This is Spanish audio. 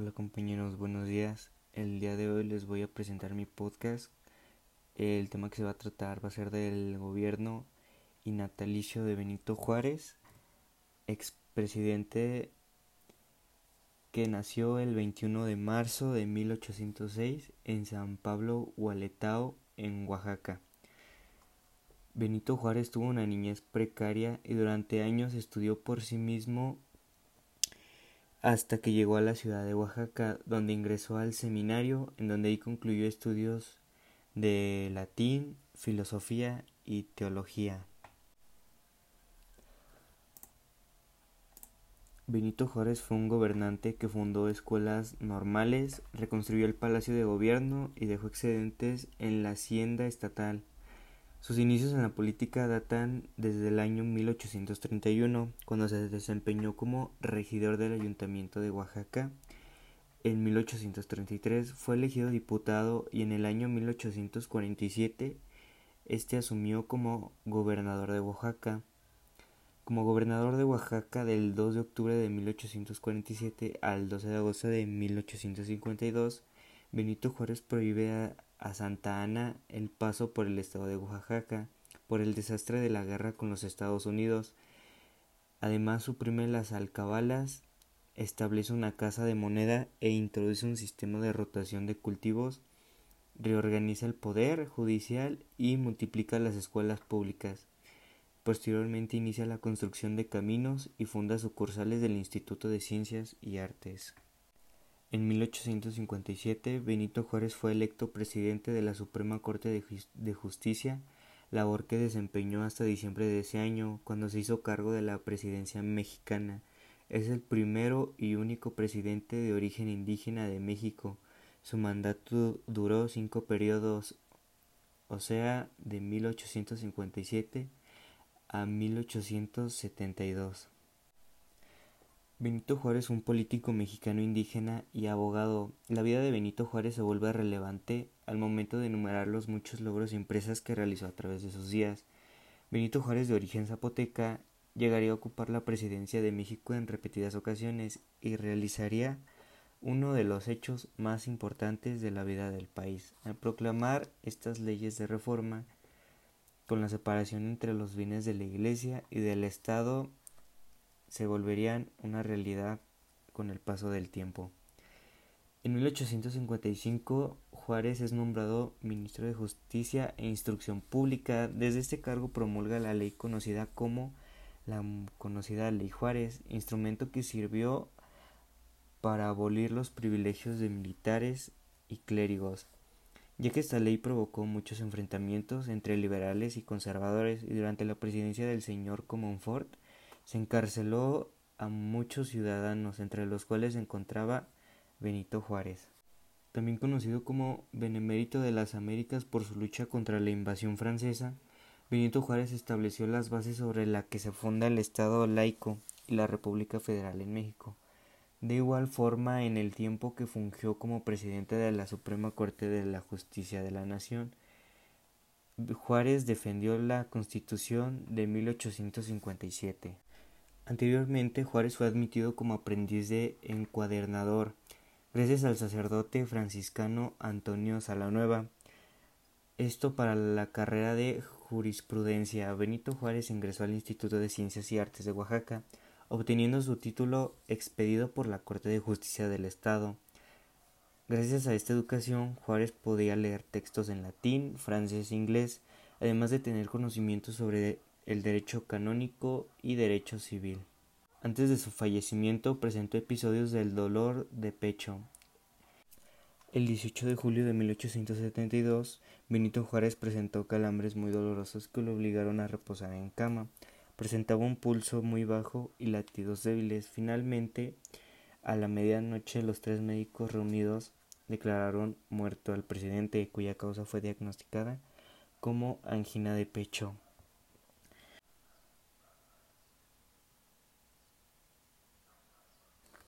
Hola compañeros, buenos días. El día de hoy les voy a presentar mi podcast. El tema que se va a tratar va a ser del gobierno y natalicio de Benito Juárez, expresidente que nació el 21 de marzo de 1806 en San Pablo Hualetao, en Oaxaca. Benito Juárez tuvo una niñez precaria y durante años estudió por sí mismo hasta que llegó a la ciudad de Oaxaca, donde ingresó al seminario, en donde ahí concluyó estudios de latín, filosofía y teología. Benito Juárez fue un gobernante que fundó escuelas normales, reconstruyó el palacio de gobierno y dejó excedentes en la hacienda estatal. Sus inicios en la política datan desde el año 1831, cuando se desempeñó como regidor del Ayuntamiento de Oaxaca. En 1833 fue elegido diputado y en el año 1847 este asumió como gobernador de Oaxaca. Como gobernador de Oaxaca del 2 de octubre de 1847 al 12 de agosto de 1852, Benito Juárez prohíbe a Santa Ana el paso por el estado de Oaxaca por el desastre de la guerra con los Estados Unidos. Además suprime las alcabalas, establece una casa de moneda e introduce un sistema de rotación de cultivos, reorganiza el poder judicial y multiplica las escuelas públicas. Posteriormente inicia la construcción de caminos y funda sucursales del Instituto de Ciencias y Artes. En 1857, Benito Juárez fue electo presidente de la Suprema Corte de Justicia, labor que desempeñó hasta diciembre de ese año, cuando se hizo cargo de la presidencia mexicana. Es el primero y único presidente de origen indígena de México. Su mandato duró cinco periodos, o sea, de 1857 a 1872. Benito Juárez, un político mexicano indígena y abogado. La vida de Benito Juárez se vuelve relevante al momento de enumerar los muchos logros y empresas que realizó a través de sus días. Benito Juárez, de origen zapoteca, llegaría a ocupar la presidencia de México en repetidas ocasiones y realizaría uno de los hechos más importantes de la vida del país, al proclamar estas leyes de reforma con la separación entre los bienes de la Iglesia y del Estado se volverían una realidad con el paso del tiempo. En 1855 Juárez es nombrado ministro de Justicia e Instrucción Pública. Desde este cargo promulga la ley conocida como la conocida Ley Juárez, instrumento que sirvió para abolir los privilegios de militares y clérigos, ya que esta ley provocó muchos enfrentamientos entre liberales y conservadores y durante la presidencia del señor Comonfort se encarceló a muchos ciudadanos, entre los cuales se encontraba Benito Juárez, también conocido como Benemérito de las Américas por su lucha contra la invasión francesa. Benito Juárez estableció las bases sobre las que se funda el Estado laico y la República Federal en México. De igual forma, en el tiempo que fungió como presidente de la Suprema Corte de la Justicia de la Nación, Juárez defendió la Constitución de 1857. Anteriormente, Juárez fue admitido como aprendiz de encuadernador, gracias al sacerdote franciscano Antonio Salanueva. Esto para la carrera de jurisprudencia. Benito Juárez ingresó al Instituto de Ciencias y Artes de Oaxaca, obteniendo su título expedido por la Corte de Justicia del Estado. Gracias a esta educación, Juárez podía leer textos en latín, francés e inglés, además de tener conocimientos sobre el derecho canónico y derecho civil. Antes de su fallecimiento presentó episodios del dolor de pecho. El 18 de julio de 1872, Benito Juárez presentó calambres muy dolorosos que lo obligaron a reposar en cama. Presentaba un pulso muy bajo y latidos débiles. Finalmente, a la medianoche, los tres médicos reunidos declararon muerto al presidente, cuya causa fue diagnosticada como angina de pecho.